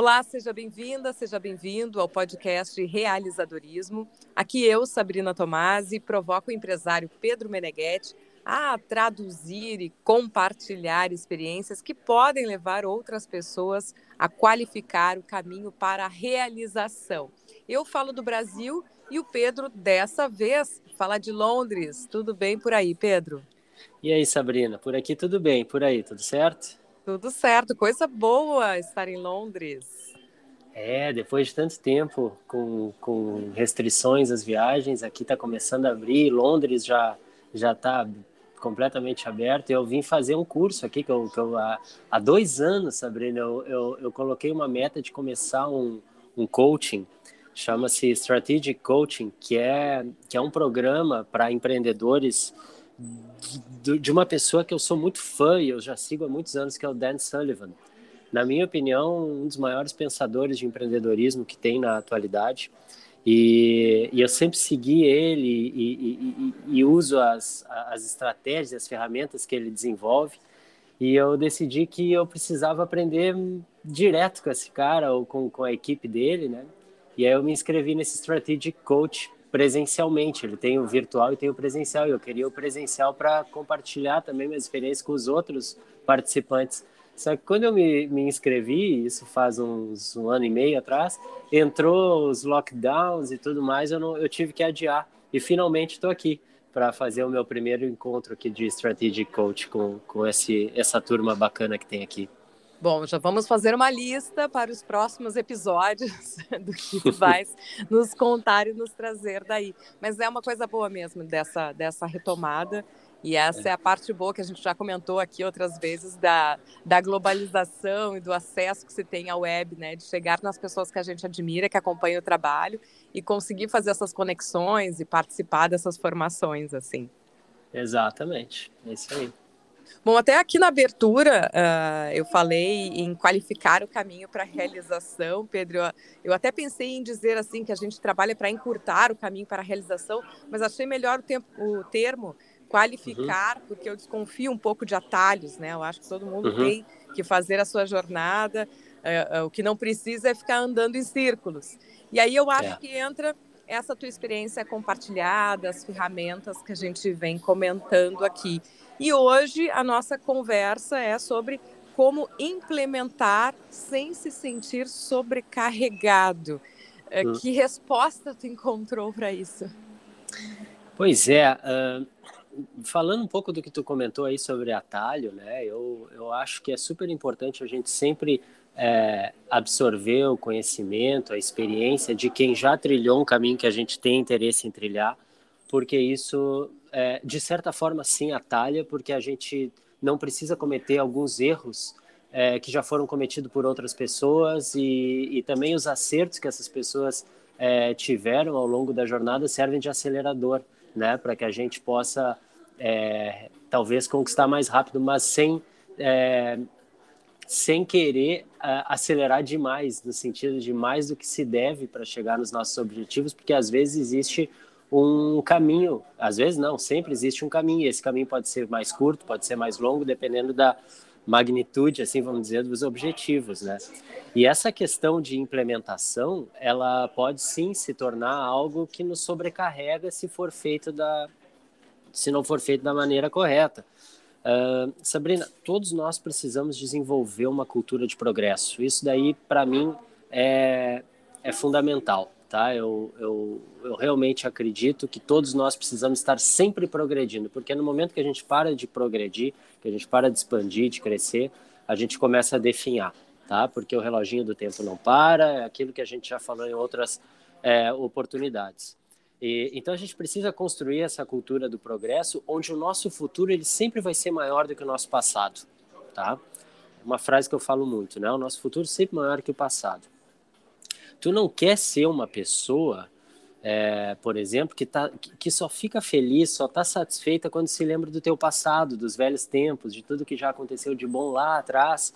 Olá, seja bem-vinda, seja bem-vindo ao podcast Realizadorismo. Aqui eu, Sabrina Tomasi, provoco o empresário Pedro Meneghetti a traduzir e compartilhar experiências que podem levar outras pessoas a qualificar o caminho para a realização. Eu falo do Brasil e o Pedro, dessa vez, fala de Londres. Tudo bem por aí, Pedro? E aí, Sabrina? Por aqui tudo bem, por aí, tudo certo? Tudo certo, coisa boa estar em Londres. É, depois de tanto tempo com, com restrições às viagens, aqui está começando a abrir, Londres já já está completamente aberto. Eu vim fazer um curso aqui que eu, que eu há, há dois anos, Sabrina, eu, eu, eu, coloquei uma meta de começar um, um coaching, chama-se Strategic Coaching, que é que é um programa para empreendedores de, uma pessoa que eu sou muito fã e eu já sigo há muitos anos, que é o Dan Sullivan. Na minha opinião, um dos maiores pensadores de empreendedorismo que tem na atualidade. E, e eu sempre segui ele e, e, e, uso as, as estratégias, as ferramentas que ele desenvolve. E eu decidi que eu precisava aprender direto com esse cara ou com, com a equipe dele, né? E aí eu me inscrevi nesse Strategic Coach presencialmente. Ele tem o virtual e tem o presencial. E eu queria o presencial para compartilhar também minhas experiências com os outros participantes. Só que quando eu me, me inscrevi, isso faz uns um ano e meio atrás, entrou os lockdowns e tudo mais, eu, não, eu tive que adiar. E finalmente estou aqui para fazer o meu primeiro encontro aqui de Strategic Coach com, com esse, essa turma bacana que tem aqui. Bom, já vamos fazer uma lista para os próximos episódios do que vai nos contar e nos trazer daí. Mas é uma coisa boa mesmo dessa, dessa retomada. E essa é a parte boa que a gente já comentou aqui outras vezes da, da globalização e do acesso que se tem à web, né? De chegar nas pessoas que a gente admira, que acompanham o trabalho e conseguir fazer essas conexões e participar dessas formações, assim. Exatamente, é isso aí. Bom, até aqui na abertura uh, eu falei em qualificar o caminho para a realização, Pedro. Eu, eu, até pensei em dizer assim que a gente trabalha para encurtar o caminho para a realização, mas achei melhor o, tempo, o termo qualificar, uhum. porque eu desconfio um pouco de atalhos, né? Eu acho que todo mundo uhum. tem que fazer a sua jornada. Uh, uh, o que não precisa é ficar andando em círculos. E aí eu acho é. que entra essa tua experiência compartilhada, as ferramentas que a gente vem comentando aqui. E hoje a nossa conversa é sobre como implementar sem se sentir sobrecarregado. Uh, que resposta tu encontrou para isso? Pois é, uh, falando um pouco do que tu comentou aí sobre atalho, né? Eu, eu acho que é super importante a gente sempre é, absorver o conhecimento, a experiência de quem já trilhou um caminho que a gente tem interesse em trilhar, porque isso, é, de certa forma, sim atalha, porque a gente não precisa cometer alguns erros é, que já foram cometidos por outras pessoas e, e também os acertos que essas pessoas é, tiveram ao longo da jornada servem de acelerador né, para que a gente possa é, talvez conquistar mais rápido, mas sem é, sem querer uh, acelerar demais, no sentido de mais do que se deve para chegar nos nossos objetivos, porque às vezes existe um caminho, às vezes não, sempre existe um caminho, esse caminho pode ser mais curto, pode ser mais longo, dependendo da magnitude, assim vamos dizer, dos objetivos, né? E essa questão de implementação, ela pode sim se tornar algo que nos sobrecarrega se for feito da, se não for feito da maneira correta. Uh, Sabrina, todos nós precisamos desenvolver uma cultura de progresso. Isso daí, para mim, é, é fundamental. Tá? Eu, eu, eu realmente acredito que todos nós precisamos estar sempre progredindo, porque no momento que a gente para de progredir, que a gente para de expandir, de crescer, a gente começa a definhar, tá? Porque o reloginho do tempo não para, é aquilo que a gente já falou em outras é, oportunidades. E, então a gente precisa construir essa cultura do progresso, onde o nosso futuro ele sempre vai ser maior do que o nosso passado, tá? Uma frase que eu falo muito, né? O nosso futuro é sempre maior que o passado. Tu não quer ser uma pessoa, é, por exemplo, que, tá, que só fica feliz, só está satisfeita quando se lembra do teu passado, dos velhos tempos, de tudo que já aconteceu de bom lá atrás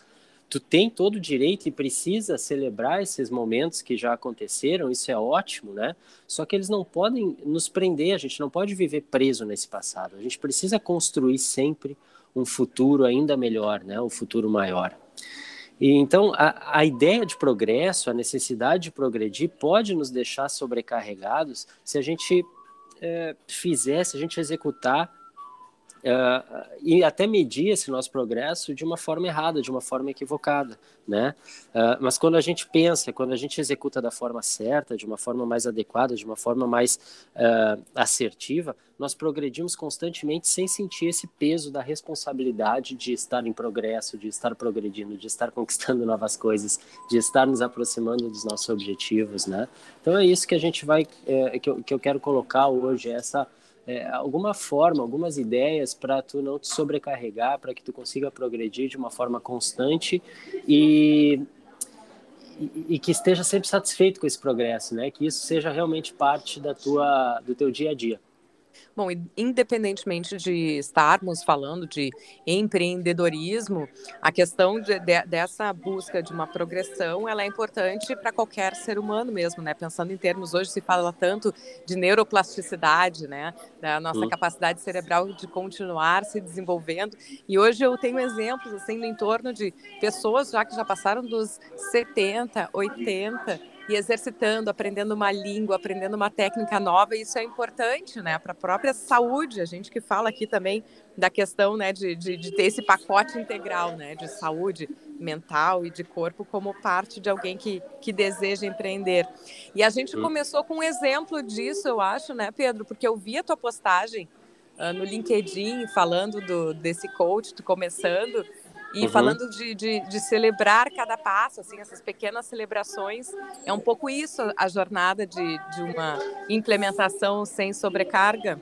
tu tem todo o direito e precisa celebrar esses momentos que já aconteceram, isso é ótimo, né? Só que eles não podem nos prender, a gente não pode viver preso nesse passado. A gente precisa construir sempre um futuro ainda melhor, né? Um futuro maior. E então a, a ideia de progresso, a necessidade de progredir, pode nos deixar sobrecarregados se a gente é, fizer, se a gente executar uh, e até medir esse nosso progresso de uma forma errada, de uma forma equivocada, né? Uh, mas quando a gente pensa, quando a gente executa da forma certa, de uma forma mais adequada, de uma forma mais uh, assertiva, nós progredimos constantemente sem sentir esse peso da responsabilidade de estar em progresso, de estar progredindo, de estar conquistando novas coisas, de estar nos aproximando dos nossos objetivos, né? Então é isso que a gente vai, é, que, eu, que eu quero colocar hoje, essa é, alguma forma, algumas ideias para tu não te sobrecarregar, para que tu consiga progredir de uma forma constante e, e, e, que esteja sempre satisfeito com esse progresso, né? Que isso seja realmente parte da tua, do teu dia a dia. Bom, independentemente de estarmos falando de empreendedorismo, a questão de, de, dessa busca de uma progressão, ela é importante para qualquer ser humano mesmo, né? Pensando em termos, hoje se fala tanto de neuroplasticidade, né? Da nossa uhum. capacidade cerebral de continuar se desenvolvendo. E hoje eu tenho exemplos, assim, no entorno de pessoas já que já passaram dos 70, 80, e exercitando, aprendendo uma língua, aprendendo uma técnica nova, e isso é importante, né, para a própria saúde. A gente que fala aqui também da questão, né, de, de, de, ter esse pacote integral, né, de saúde mental e de corpo como parte de alguém que, que deseja empreender. E a gente hum. começou com um exemplo disso, eu acho, né, Pedro, porque eu vi a tua postagem uh, no LinkedIn falando do, desse coach, tu começando, e uhum. falando de, de, de, celebrar cada passo, assim, essas pequenas celebrações, é um pouco isso a jornada de, de uma implementação sem sobrecarga?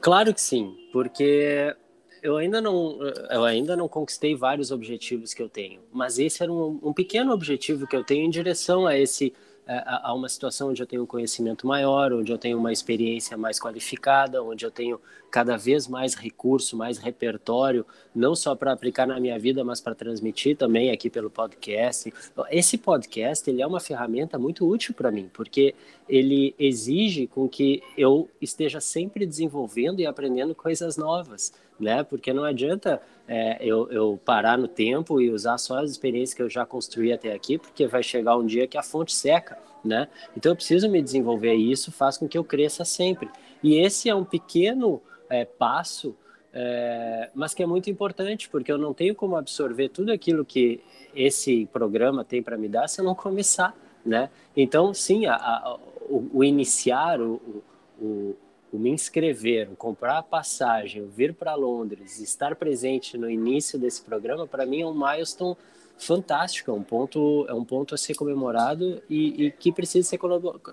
Claro que sim, porque eu ainda não eu ainda não conquistei vários objetivos que eu tenho, mas esse era um, um pequeno objetivo que eu tenho em direção a esse a, uma situação onde eu tenho um conhecimento maior, onde eu tenho uma experiência mais qualificada, onde eu tenho cada vez mais recurso, mais repertório, não só para aplicar na minha vida, mas para transmitir também aqui pelo podcast. Esse podcast ele é uma ferramenta muito útil para mim, porque ele exige com que eu esteja sempre desenvolvendo e aprendendo coisas novas, né? Porque não adianta é, eu, eu, parar no tempo e usar só as experiências que eu já construí até aqui, porque vai chegar um dia que a fonte seca, né? Então eu preciso me desenvolver e isso faz com que eu cresça sempre. E esse é um pequeno é, passo, é, mas que é muito importante, porque eu não tenho como absorver tudo aquilo que esse programa tem para me dar se eu não começar, né? Então, sim, a, a, o, o, iniciar, o, o o me inscrever, o comprar a passagem, o vir para Londres, estar presente no início desse programa, para mim é um milestone fantástico, é um ponto, é um ponto a ser comemorado e, e que precisa ser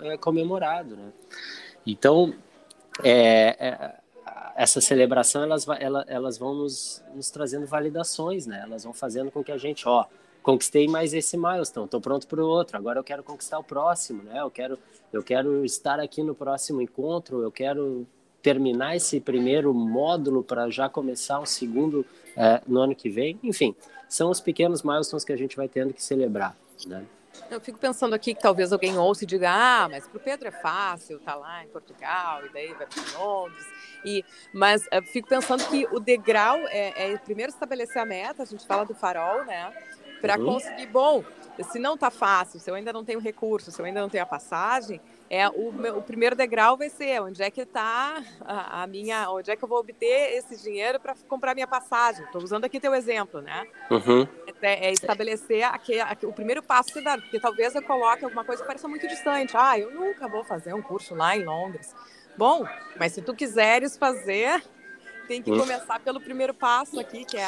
é, comemorado, né? Então, é, é, essa celebração, elas, elas, vão nos, nos trazendo validações, né? Elas vão fazendo com que a gente, ó, conquistei mais esse milestone, estou pronto para o outro, agora eu quero conquistar o próximo, né? Eu quero, eu quero estar aqui no próximo encontro, eu quero terminar esse primeiro módulo para já começar um segundo é, no ano que vem. Enfim, são os pequenos milestones que a gente vai tendo que celebrar, né? Eu fico pensando aqui que talvez alguém ouça e diga, ah, mas para o Pedro é fácil, tá lá em Portugal e daí vai para Londres. E, mas eu fico pensando que o degrau é, é primeiro estabelecer a meta, a gente fala do farol, né? Para uhum. conseguir, bom, se não está fácil, se eu ainda não tenho recurso, se eu ainda não tenho a passagem, é o, meu, o primeiro degrau vai ser onde é que está a, a, minha, onde é que eu vou obter esse dinheiro para comprar minha passagem. Estou usando aqui teu exemplo, né? Uhum. É, é, estabelecer aqui, aqui, o primeiro passo que dá, porque talvez eu coloque alguma coisa que pareça muito distante. Ah, eu nunca vou fazer um curso lá em Londres. Bom, mas se tu quiseres fazer, tem que uhum. começar pelo primeiro passo aqui, que é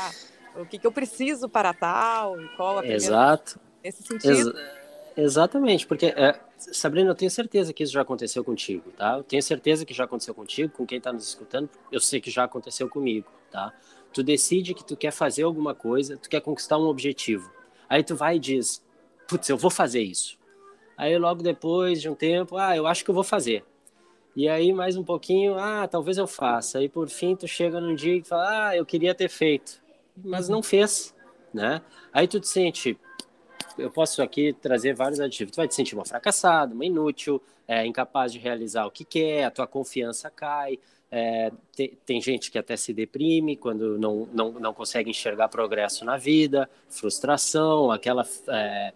o que, que eu preciso para tal, e qual a primeira... Exato. Nesse sentido. Ex exatamente, porque, é, Sabrina, eu tenho certeza que isso já aconteceu contigo, tá? Eu tenho certeza que já aconteceu contigo, com quem está nos escutando, eu sei que já aconteceu comigo, tá? Tu decide que tu quer fazer alguma coisa, tu quer conquistar um objetivo. Aí tu vai e diz, putz, eu vou fazer isso. Aí logo depois de um tempo, ah, eu acho que eu vou fazer. E aí mais um pouquinho, ah, talvez eu faça. Aí por fim tu chega num dia e fala, ah, eu queria ter feito mas não fez, né? Aí tu te sente, eu posso aqui trazer vários adjetivos, tu vai te sentir uma fracassada, uma inútil, é, incapaz de realizar o que quer, a tua confiança cai, é, tem, tem, gente que até se deprime quando não, não, não consegue enxergar progresso na vida, frustração, aquela é,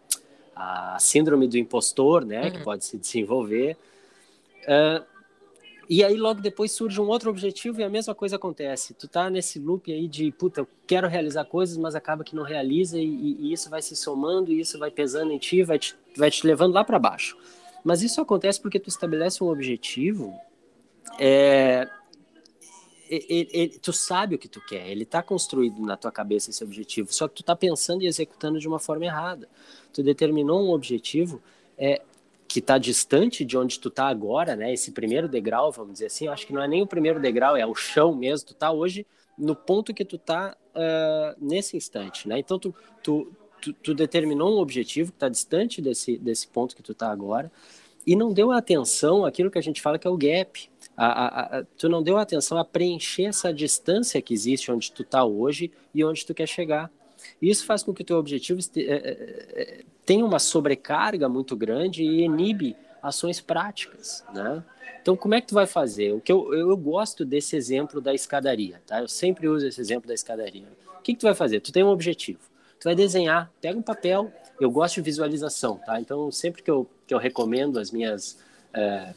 a síndrome do impostor, né, uhum. que pode se desenvolver. Uh, e aí logo depois surge um outro objetivo e a mesma coisa acontece. Tu tá nesse loop aí de, puta, eu quero realizar coisas, mas acaba que não realiza e, e isso vai se somando e isso vai pesando em ti, vai te, vai te levando lá para baixo. Mas isso acontece porque tu estabelece um objetivo é, ele, ele, tu sabe o que tu quer, ele está construído na tua cabeça esse objetivo, só que tu está pensando e executando de uma forma errada. Tu determinou um objetivo é, que está distante de onde tu está agora, né? Esse primeiro degrau, vamos dizer assim, eu acho que não é nem o primeiro degrau, é o chão mesmo. Tu está hoje no ponto que tu está uh, nesse instante, né? Então tu, tu, tu, tu determinou um objetivo que está distante desse, desse ponto que tu está agora e não deu atenção àquilo que a gente fala que é o gap, a, a, a, tu não deu atenção a preencher essa distância que existe onde tu está hoje e onde tu quer chegar. Isso faz com que o teu objetivo é, é, é, tenha uma sobrecarga muito grande e inibe ações práticas, né? Então, como é que tu vai fazer? O que eu, eu gosto desse exemplo da escadaria, tá? Eu sempre uso esse exemplo da escadaria. O que, que tu vai fazer? Tu tem um objetivo. Tu vai desenhar, pega um papel. Eu gosto de visualização, tá? Então, sempre que eu, que eu recomendo as minhas é,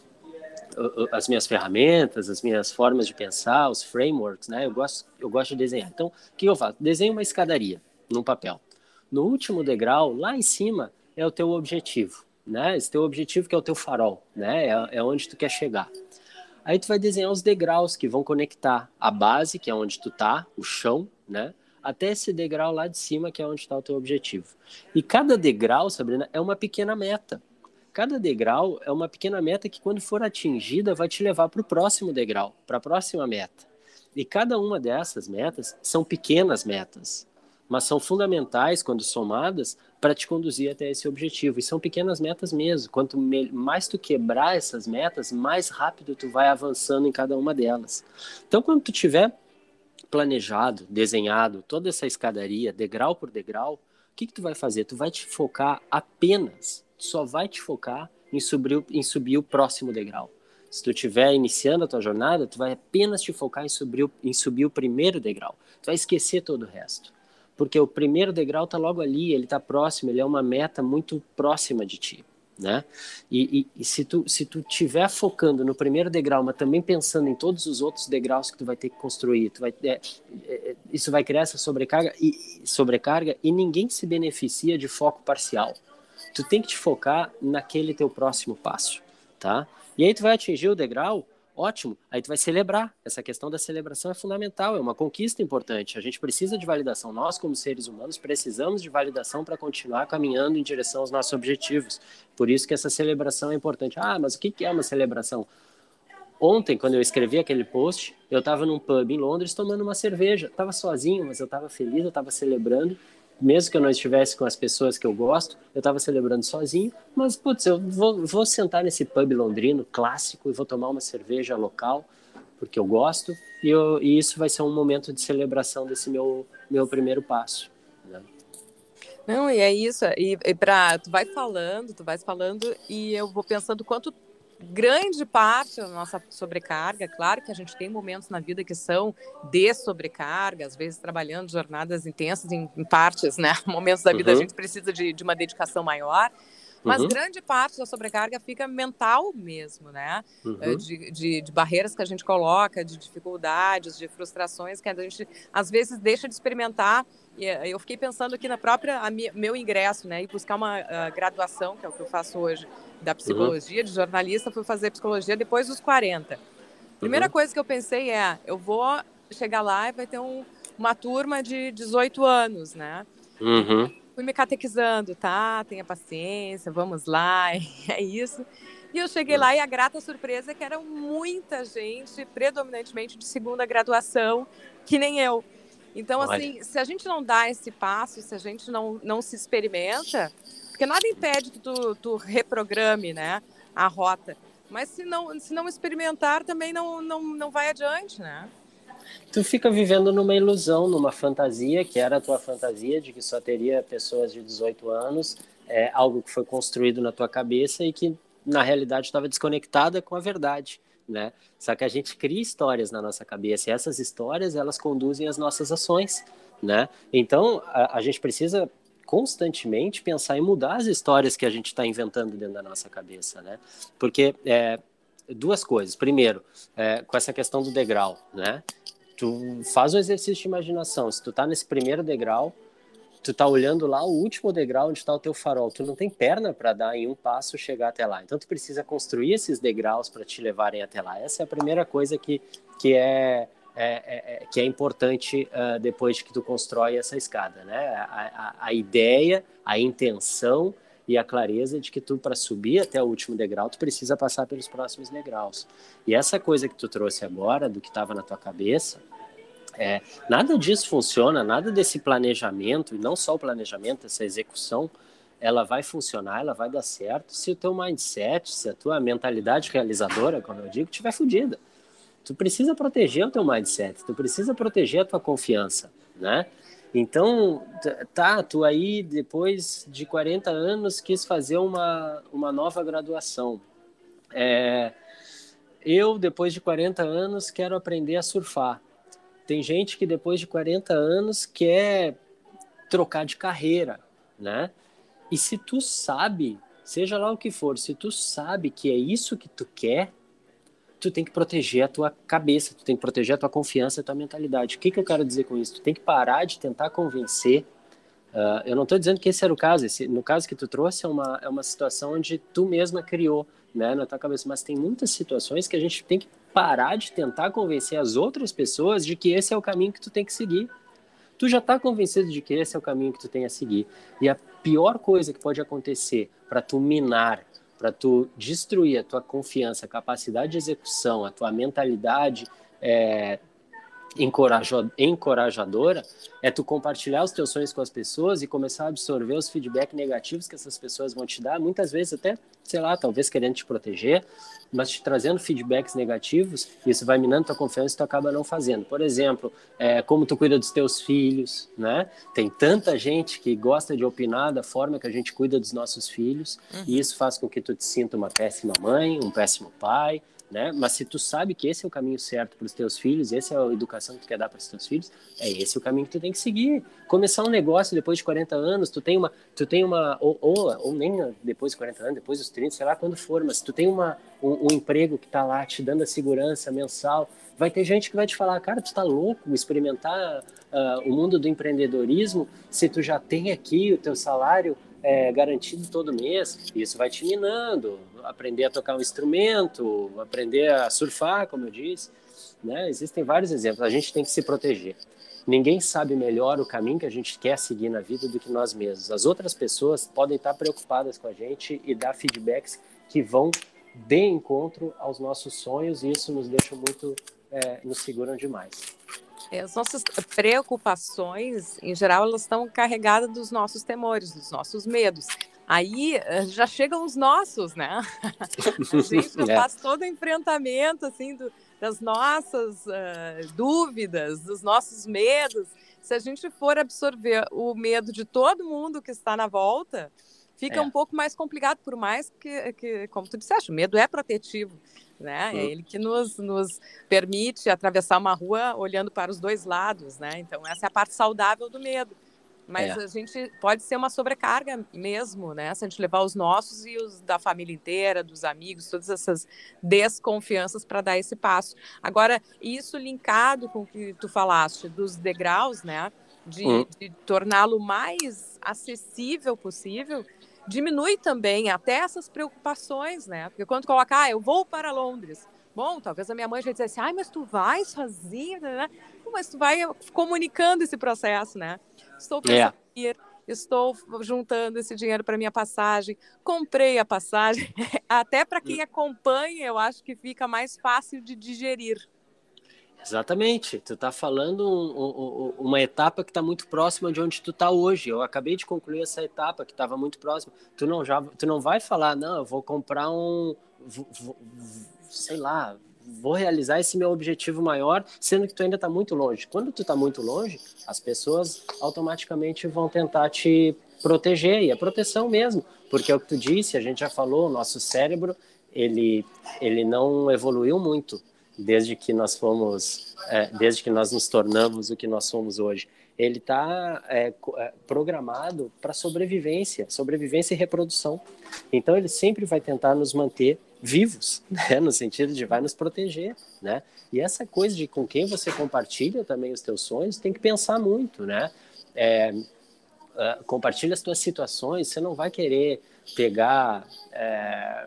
as minhas ferramentas, as minhas formas de pensar, os frameworks, né? Eu gosto, eu gosto de desenhar. Então, o que eu faço? Desenho uma escadaria num papel. No último degrau, lá em cima, é o teu objetivo, né? Esse teu objetivo que é o teu farol, né? É, é onde tu quer chegar. Aí tu vai desenhar os degraus que vão conectar a base, que é onde tu tá, o chão, né? Até esse degrau lá de cima, que é onde está o teu objetivo. E cada degrau, Sabrina, é uma pequena meta. Cada degrau é uma pequena meta que, quando for atingida, vai te levar para o próximo degrau, para a próxima meta. E cada uma dessas metas são pequenas metas, mas são fundamentais, quando somadas, para te conduzir até esse objetivo. E são pequenas metas mesmo. Quanto mais tu quebrar essas metas, mais rápido tu vai avançando em cada uma delas. Então, quando tu tiver planejado, desenhado toda essa escadaria, degrau por degrau, o que, que tu vai fazer? Tu vai te focar apenas só vai te focar em subir, em subir o próximo degrau. Se tu estiver iniciando a tua jornada, tu vai apenas te focar em subir, em subir o primeiro degrau. Tu vai esquecer todo o resto. Porque o primeiro degrau está logo ali, ele está próximo, ele é uma meta muito próxima de ti. Né? E, e, e, se tu se tu tiver focando no primeiro degrau, mas também pensando em todos os outros degraus que tu vai ter que construir, tu vai é, é, isso vai criar essa sobrecarga e sobrecarga e ninguém se beneficia de foco parcial tu tem que te focar naquele teu próximo passo, tá? E aí tu vai atingir o degrau, ótimo, aí tu vai celebrar. Essa questão da celebração é fundamental, é uma conquista importante. A gente precisa de validação. Nós, como seres humanos, precisamos de validação para continuar caminhando em direção aos nossos objetivos. Por isso que essa celebração é importante. Ah, mas o que é uma celebração? Ontem, quando eu escrevi aquele post, eu estava num pub em Londres tomando uma cerveja. Estava sozinho, mas eu estava feliz, eu estava celebrando mesmo que eu não estivesse com as pessoas que eu gosto, eu estava celebrando sozinho, mas, putz, eu vou, vou sentar nesse pub londrino clássico e vou tomar uma cerveja local, porque eu gosto, e, eu, e isso vai ser um momento de celebração desse meu, meu primeiro passo. Né? Não, e é isso, e, e pra, tu vai falando, tu vai falando, e eu vou pensando quanto grande parte da nossa sobrecarga, claro que a gente tem momentos na vida que são de sobrecarga, às vezes trabalhando jornadas intensas em, em partes, né? Momentos da vida uhum. a gente precisa de, de uma dedicação maior, mas uhum. grande parte da sobrecarga fica mental mesmo, né? Uhum. De, de, de, barreiras que a gente coloca, de dificuldades, de frustrações que a gente às vezes deixa de experimentar. E eh, eu fiquei pensando aqui na própria meu ingresso, né? E buscar uma uh, graduação, que é o que eu faço hoje, da uhum. psicologia, uhum. de jornalista, fui fazer psicologia depois dos 40. Primeira uhum. coisa que eu pensei é, eu vou chegar lá e vai ter um, uma turma de 18 anos, né? Uhum. Fui me catequizando, tá? Tenha paciência, vamos lá, é isso. E eu cheguei lá e a grata surpresa é que era muita gente, predominantemente de segunda graduação, que nem eu. Então, assim, se a gente não dá esse passo, se a gente não, não se experimenta, porque nada impede que tu, tu reprograme né, a rota. Mas se não, se não experimentar, também não, não, não vai adiante, né? Tu fica vivendo numa ilusão, numa fantasia, que era a tua fantasia, de que só teria pessoas de 18 anos, é algo que foi construído na tua cabeça e que, na realidade, estava desconectada com a verdade. né? Só que a gente cria histórias na nossa cabeça e essas histórias elas conduzem as nossas ações, né? Então a, a gente precisa constantemente pensar em mudar as histórias que a gente está inventando dentro da nossa cabeça, né? Porque é, duas coisas. Primeiro, é, com essa questão do degrau, né? Tu faz um exercício de imaginação. Se tu tá nesse primeiro degrau, tu tá olhando lá o último degrau onde está o teu farol. Tu não tem perna para dar em um passo chegar até lá. Então tu precisa construir esses degraus para te levarem até lá. Essa é a primeira coisa que, que é, é, é, é que é importante uh, depois que tu constrói essa escada, né? A, a, a ideia, a intenção e a clareza de que tu para subir até o último degrau tu precisa passar pelos próximos degraus. E essa coisa que tu trouxe agora do que estava na tua cabeça, é, nada disso funciona, nada desse planejamento e não só o planejamento, essa execução, ela vai funcionar, ela vai dar certo se o teu mindset, se a tua mentalidade realizadora, como eu digo, estiver fodida. Tu precisa proteger o teu mindset, tu precisa proteger a tua confiança, né? Então, tá, tu aí, depois de 40 anos, quis fazer uma, uma nova graduação. É, eu, depois de 40 anos, quero aprender a surfar. Tem gente que, depois de 40 anos, quer trocar de carreira, né? E se tu sabe, seja lá o que for, se tu sabe que é isso que tu quer, tu tem que proteger a tua cabeça, tu tem que proteger a tua confiança, a tua mentalidade. O que, que eu quero dizer com isso? Tu tem que parar de tentar convencer. Uh, eu não estou dizendo que esse era o caso. Esse, no caso que tu trouxe é uma, é uma situação onde tu mesma criou, né, na tua cabeça. Mas tem muitas situações que a gente tem que parar de tentar convencer as outras pessoas de que esse é o caminho que tu tem que seguir. Tu já está convencido de que esse é o caminho que tu tem a seguir. E a pior coisa que pode acontecer para tu minar para tu destruir a tua confiança, a capacidade de execução, a tua mentalidade é, encorajadora é tu compartilhar os teus sonhos com as pessoas e começar a absorver os feedback negativos que essas pessoas vão te dar, muitas vezes até, sei lá, talvez querendo te proteger, mas te trazendo feedbacks negativos, isso vai minando tua confiança e tu acaba não fazendo. Por exemplo, é, como tu cuida dos teus filhos, né? Tem tanta gente que gosta de opinar da forma que a gente cuida dos nossos filhos, uhum. e isso faz com que tu te sinta uma péssima mãe, um péssimo pai, né? Mas se tu sabe que esse é o caminho certo para os teus filhos, essa é a educação que tu quer dar para os teus filhos, é esse o caminho que tu tem que seguir. Começar um negócio depois de 40 anos, tu tem uma, tu tem uma ou, ou, ou nem depois de 40 anos, depois dos 30, sei lá quando for, mas tu tem uma um, um emprego que está lá te dando a segurança mensal, vai ter gente que vai te falar, cara, tu está louco experimentar uh, o mundo do empreendedorismo se tu já tem aqui o teu salário é, garantido todo mês, isso vai te minando, aprender a tocar um instrumento, aprender a surfar, como eu disse, né? Existem vários exemplos. A gente tem que se proteger. Ninguém sabe melhor o caminho que a gente quer seguir na vida do que nós mesmos. As outras pessoas podem estar preocupadas com a gente e dar feedbacks que vão de encontro aos nossos sonhos e isso nos deixa muito, é, nos seguram demais. É, as nossas preocupações, em geral, elas estão carregadas dos nossos temores, dos nossos medos. Aí eh, já chegam os nossos, né? A gente é. faz todo o enfrentamento assim do, das nossas uh, dúvidas, dos nossos medos. Se a gente for absorver o medo de todo mundo que está na volta, fica é. um pouco mais complicado, por mais que, que, como tu disseste, o medo é protetivo né? É ele que nos, nos permite atravessar uma rua olhando para os dois lados, né? Então essa é a parte saudável do medo. Mas é. a gente pode ser uma sobrecarga mesmo, né? Se a gente levar os nossos e os da família inteira, dos amigos, todas essas desconfianças para dar esse passo. Agora, isso linkado com o que tu falaste dos degraus, né? De, hum. de torná-lo mais acessível possível, diminui também até essas preocupações, né? Porque quando coloca, ah, eu vou para Londres. Bom, talvez a minha mãe já dissesse, ai, mas tu vai sozinha, né? Mas tu vai comunicando esse processo, né? Estou pensando é. ir, estou juntando esse dinheiro para minha passagem, comprei a passagem. Até para quem acompanha, eu acho que fica mais fácil de digerir. Exatamente. Tu está falando um, um, uma etapa que está muito próxima de onde tu está hoje. Eu acabei de concluir essa etapa que estava muito próxima. Tu não já, tu não vai falar, não, eu vou comprar um, sei lá, vou realizar esse meu objetivo maior, sendo que tu ainda está muito longe. Quando tu está muito longe, as pessoas automaticamente vão tentar te proteger e é proteção mesmo, porque é o que tu disse, a gente já falou, o nosso cérebro ele, ele não evoluiu muito desde que nós fomos, é, desde que nós nos tornamos o que nós somos hoje. Ele está é, é, programado para sobrevivência, sobrevivência e reprodução. Então ele sempre vai tentar nos manter vivos, né? no sentido de vai nos proteger, né? E essa coisa de com quem você compartilha também os teus sonhos, tem que pensar muito, né? É, uh, compartilha as tuas situações, você não vai querer pegar, é,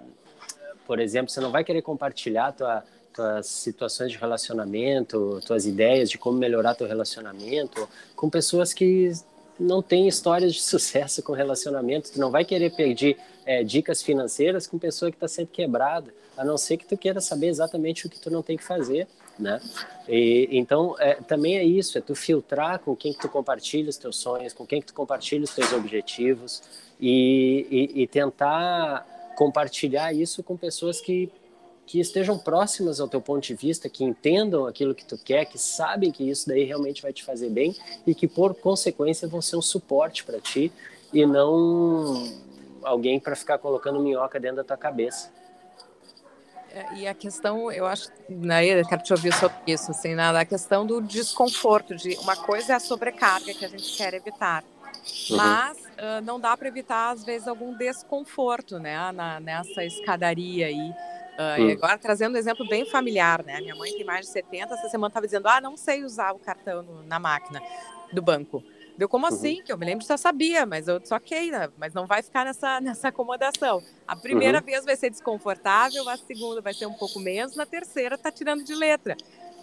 por exemplo, você não vai querer compartilhar tua, tuas situações de relacionamento, tuas ideias de como melhorar teu relacionamento com pessoas que não têm histórias de sucesso com relacionamento. Tu não vai querer pedir é, dicas financeiras com pessoa que está sempre quebrada, a não ser que tu queira saber exatamente o que tu não tem que fazer, né? E, então, é, também é isso, é tu filtrar com quem que tu compartilha os teus sonhos, com quem que tu compartilha os teus objetivos e, e, e tentar compartilhar isso com pessoas que que estejam próximas ao teu ponto de vista, que entendam aquilo que tu quer, que sabem que isso daí realmente vai te fazer bem e que por consequência vão ser um suporte para ti e não alguém para ficar colocando minhoca dentro da tua cabeça. É, e a questão, eu acho, né, eu quero te ouvir sobre isso, assim, nada, a questão do desconforto, de uma coisa é a sobrecarga que a gente quer evitar, uhum. mas uh, não dá para evitar às vezes algum desconforto, né, na, nessa escadaria aí. Uh, agora, trazendo um exemplo bem familiar, né? Minha mãe tem mais de 70, essa semana estava dizendo: ah, não sei usar o cartão no, na máquina do banco. Deu como uhum. assim? Que eu me lembro que já sabia, mas eu só ok, né? Mas não vai ficar nessa, nessa acomodação. A primeira uhum. vez vai ser desconfortável, a segunda vai ser um pouco menos, na terceira tá tirando de letra.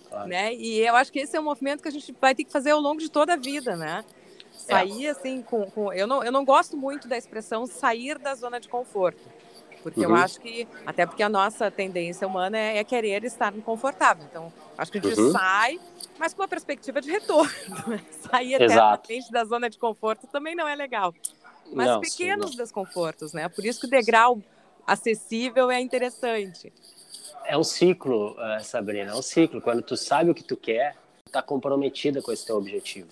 Claro. Né? E eu acho que esse é um movimento que a gente vai ter que fazer ao longo de toda a vida, né? Sair é. assim com, com. eu, não, eu não gosto muito da expressão sair da zona de conforto porque uhum. eu acho que, até porque a nossa tendência humana é, é querer estar confortável. Então, acho que a gente uhum. sai, mas com uma perspectiva de retorno. Sair eternamente da zona de conforto também não é legal. Mas não, pequenos sim, desconfortos, né? Por isso que o degrau acessível é interessante. É um ciclo, eh, Sabrina, é um ciclo. Quando tu sabe o que tu quer, tu tá comprometida com esse teu objetivo.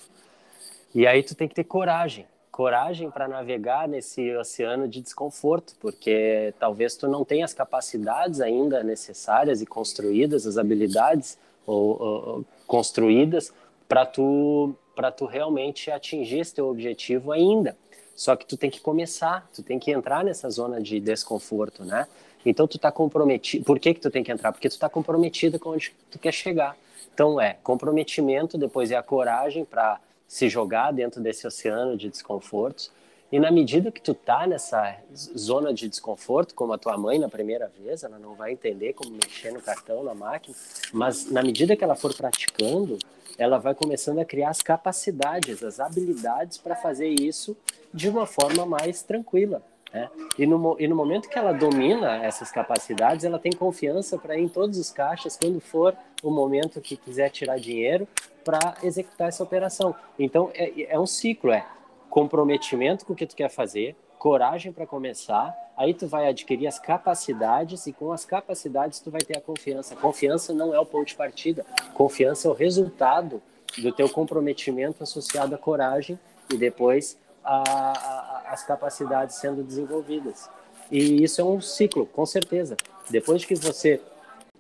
E aí tu tem que ter coragem coragem para navegar nesse oceano de desconforto, porque talvez tu não tenha as capacidades ainda necessárias e construídas, as habilidades ou, ou construídas para tu para tu realmente atingir esse teu objetivo ainda. Só que tu tem que começar, tu tem que entrar nessa zona de desconforto, né? Então tu está comprometido. Por que que tu tem que entrar? Porque tu está comprometido com onde tu quer chegar. Então é comprometimento, depois é a coragem para se jogar dentro desse oceano de desconfortos. E na medida que tu tá nessa zona de desconforto, como a tua mãe na primeira vez, ela não vai entender como mexer no cartão, na máquina, mas na medida que ela for praticando, ela vai começando a criar as capacidades, as habilidades para fazer isso de uma forma mais tranquila. Né? E, no, e no momento que ela domina essas capacidades, ela tem confiança para ir em todos os caixas quando for o momento que quiser tirar dinheiro para executar essa operação. Então é, é um ciclo, é comprometimento com o que tu quer fazer, coragem para começar, aí tu vai adquirir as capacidades e com as capacidades tu vai ter a confiança. Confiança não é o ponto de partida, confiança é o resultado do teu comprometimento associado à coragem e depois a, a, as capacidades sendo desenvolvidas. E isso é um ciclo, com certeza. Depois que você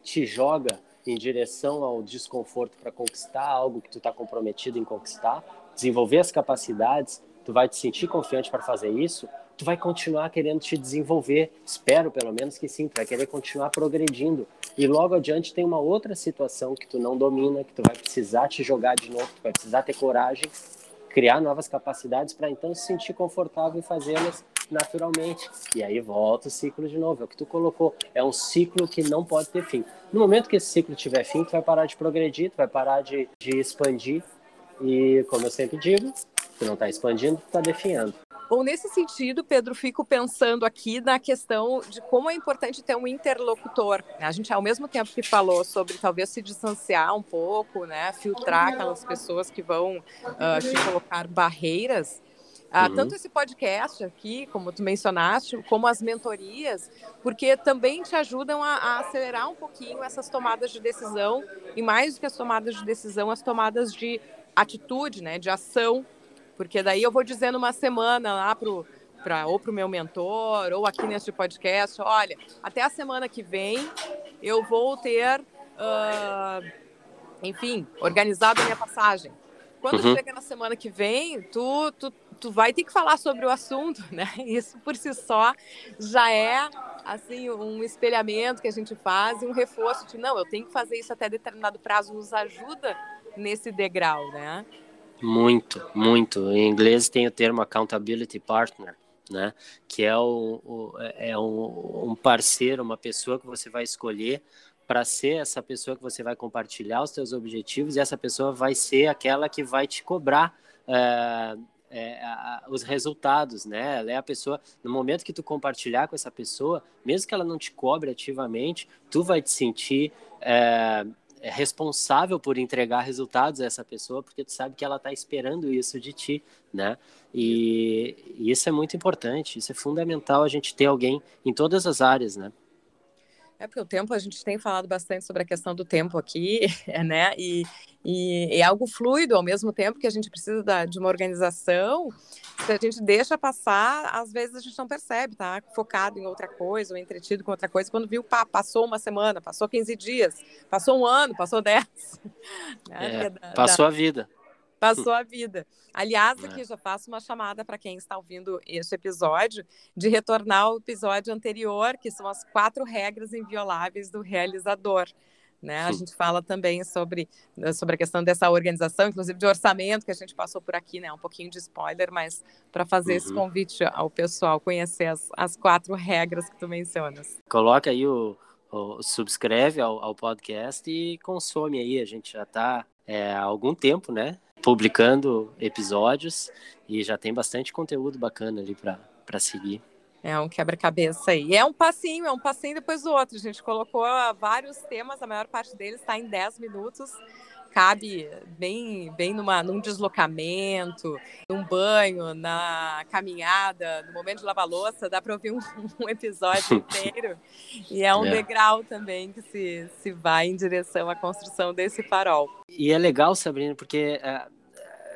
te joga em direção ao desconforto para conquistar algo que tu está comprometido em conquistar, desenvolver as capacidades, tu vai te sentir confiante para fazer isso, tu vai continuar querendo te desenvolver. Espero, pelo menos, que sim, tu vai querer continuar progredindo. E logo adiante tem uma outra situação que tu não domina, que tu vai precisar te jogar de novo, tu vai precisar ter coragem criar novas capacidades para então se sentir confortável em fazê-las naturalmente. E aí volta o ciclo de novo. É o que tu colocou. É um ciclo que não pode ter fim. No momento que esse ciclo tiver fim, tu vai parar de progredir, tu vai parar de, de expandir. E, como eu sempre digo, tu não está expandindo, tu está definhando. Bom, nesse sentido, Pedro, fico pensando aqui na questão de como é importante ter um interlocutor. Né? A gente, ao mesmo tempo que falou sobre talvez se distanciar um pouco, né, filtrar aquelas pessoas que vão uh, te colocar barreiras, Uh, uhum. Tanto esse podcast aqui, como tu mencionaste, como as mentorias, porque também te ajudam a, a, acelerar um pouquinho essas tomadas de decisão, e mais do que as tomadas de decisão, as tomadas de atitude, né, de ação porque daí eu vou dizendo uma semana lá pro para ou para o meu mentor ou aqui neste podcast, olha, até a semana que vem eu vou ter, uh, enfim, organizado a minha passagem. Quando uhum. chega na semana que vem, tu, tu, tu vai ter que falar sobre o assunto, né? Isso por si só já é assim um espelhamento que a gente faz e um reforço de não, eu tenho que fazer isso até determinado prazo, nos ajuda nesse degrau, né? Muito, muito. Em inglês tem o termo accountability partner, né? Que é, o, o é um, um parceiro, uma pessoa que você vai escolher para ser essa pessoa que você vai compartilhar os seus objetivos e essa pessoa vai ser aquela que vai te cobrar é, é, a, os resultados, né? Ela é a pessoa, no momento que tu compartilhar com essa pessoa, mesmo que ela não te cobre ativamente, tu vai te sentir é, responsável por entregar resultados a essa pessoa, porque tu sabe que ela está esperando isso de ti, né? E, e isso é muito importante, isso é fundamental a gente ter alguém em todas as áreas, né? É porque o tempo, a gente tem falado bastante sobre a questão do tempo aqui, né? E, e é algo fluido ao mesmo tempo que a gente precisa da, de uma organização. Se a gente deixa passar, às vezes a gente não percebe, tá? Focado em outra coisa, ou entretido com outra coisa. Quando viu, pá, passou uma semana, passou 15 dias, passou um ano, passou 10. Né? É, passou da... a vida. Passou a vida. Aliás, é. aqui já faço uma chamada para quem está ouvindo este episódio de retornar ao episódio anterior, que são as quatro regras invioláveis do realizador. Né? A gente fala também sobre, sobre a questão dessa organização, inclusive de orçamento, que a gente passou por aqui, né? Um pouquinho de spoiler, mas para fazer uhum. esse convite ao pessoal conhecer as, as quatro regras que tu mencionas. Coloca aí o, o subscreve ao, ao podcast e consome aí. A gente já está é, há algum tempo, né? Publicando episódios e já tem bastante conteúdo bacana ali para seguir. É um quebra-cabeça aí. É um passinho, é um passinho depois do outro. A gente colocou vários temas, a maior parte deles está em 10 minutos cabe bem, bem numa, num deslocamento, num banho, na caminhada, no momento de lavar louça, dá para ouvir um, um, episódio inteiro. E é um é. degrau também que se, se vai em direção à construção desse farol. E é legal, Sabrina, porque é,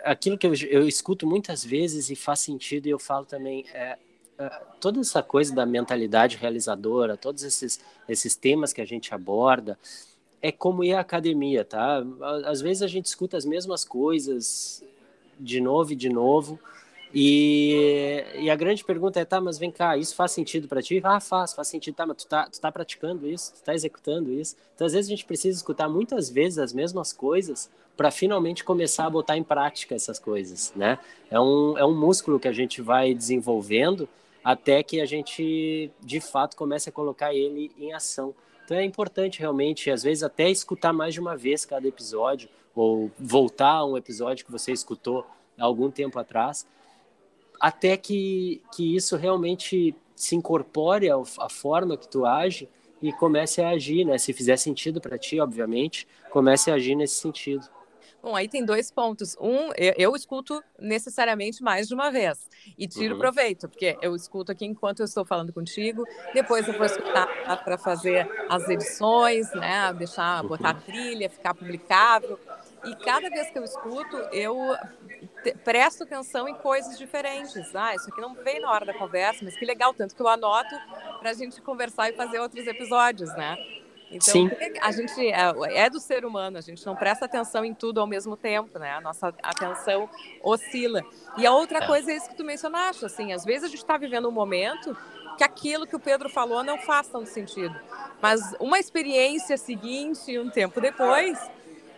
aquilo que eu, eu escuto muitas vezes e faz sentido, e eu falo também, é, é, toda essa coisa da mentalidade realizadora, todos esses, esses temas que a gente aborda, é como ir à academia, tá? Às vezes a gente escuta as mesmas coisas de novo e de novo. E, e a grande pergunta é, tá, mas vem cá, isso faz sentido para ti? Ah, faz, faz sentido, tá, mas tu tá, tu tá praticando isso, tu tá executando isso. Então, às vezes a gente precisa escutar muitas vezes as mesmas coisas para finalmente começar a botar em prática essas coisas, né? É um, é um músculo que a gente vai desenvolvendo até que a gente, de fato, comece a colocar ele em ação. Então é importante realmente, às vezes, até escutar mais de uma vez cada episódio, ou voltar a um episódio que você escutou algum tempo atrás, até que, que isso realmente se incorpore à forma que tu age e comece a agir, né? Se fizer sentido para ti, obviamente, comece a agir nesse sentido. Bom, aí tem dois pontos. Um, eu, eu, escuto necessariamente mais de uma vez e tiro uhum. proveito, porque eu escuto aqui enquanto eu estou falando contigo, depois eu vou escutar para fazer as edições, né? Deixar, uhum. botar a trilha, ficar publicável. E cada vez que eu escuto, eu presto atenção em coisas diferentes. Ah, isso aqui não veio na hora da conversa, mas que legal, tanto que eu anoto para a gente conversar e fazer outros episódios, né? Então, Sim. a gente é, é, do ser humano, a gente não presta atenção em tudo ao mesmo tempo, né? A nossa atenção oscila. E a outra é. coisa é isso que tu mencionaste, assim, às vezes a gente está vivendo um momento que aquilo que o Pedro falou não faz tanto sentido. Mas uma experiência seguinte, um tempo depois,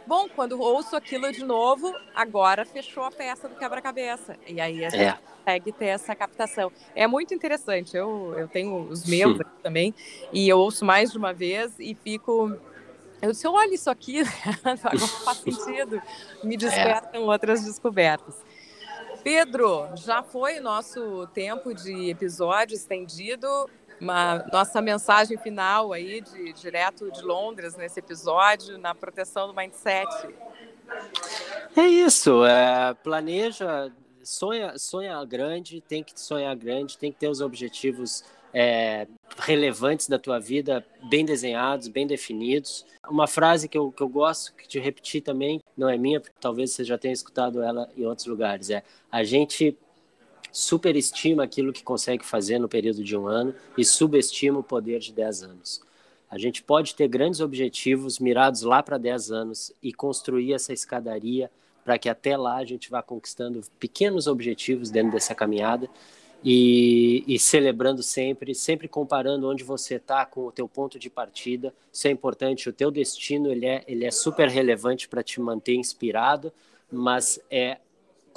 bom, quando ouço aquilo de novo, agora fechou a peça do quebra-cabeça. E aí a gente é. consegue ter essa captação. É muito interessante. Eu, eu tenho os meus aqui também, e eu ouço mais de uma vez e fico. Eu disse, olha isso aqui, agora faz sentido. Me é. despertam é. outras descobertas. Pedro, já foi nosso tempo de episódio estendido uma nossa mensagem final aí, de, direto de Londres, nesse episódio, na proteção do mindset. É isso, é, planeja, sonha, sonha grande, tem que sonhar grande, tem que ter os objetivos é, relevantes da tua vida bem desenhados, bem definidos. Uma frase que eu, que eu gosto de repetir também, não é minha, porque talvez você já tenha escutado ela em outros lugares, é a gente superestima aquilo que consegue fazer no período de um ano e subestima o poder de 10 anos. A gente pode ter grandes objetivos mirados lá para 10 anos e construir essa escadaria para que até lá a gente vá conquistando pequenos objetivos dentro dessa caminhada e, e celebrando sempre, sempre comparando onde você está com o teu ponto de partida. Isso é importante. O teu destino ele é, ele é super relevante para te manter inspirado, mas é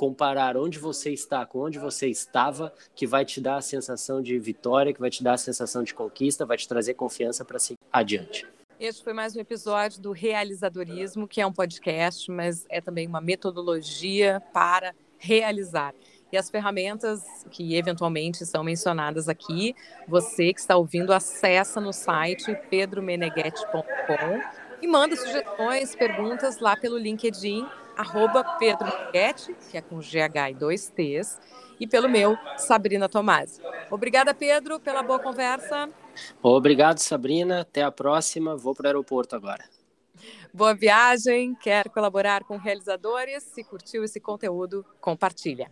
comparar onde você está com onde você estava, que vai te dar a sensação de vitória, que vai te dar a sensação de conquista, vai te trazer confiança para seguir adiante. Este foi mais um episódio do Realizadorismo, que é um podcast, mas é também uma metodologia para realizar. E as ferramentas que eventualmente são mencionadas aqui, você que está ouvindo, acessa no site pedromeneghetti.com e manda sugestões, perguntas lá pelo LinkedIn arroba Pedro Meneghetti, que é com GH e dois T's, e pelo meu, Sabrina Tomasi. Obrigada, Pedro, pela boa conversa. Obrigado, Sabrina. Até a próxima. Vou para o aeroporto agora. Boa viagem. Quer colaborar com realizadores? Se curtiu esse conteúdo, compartilha.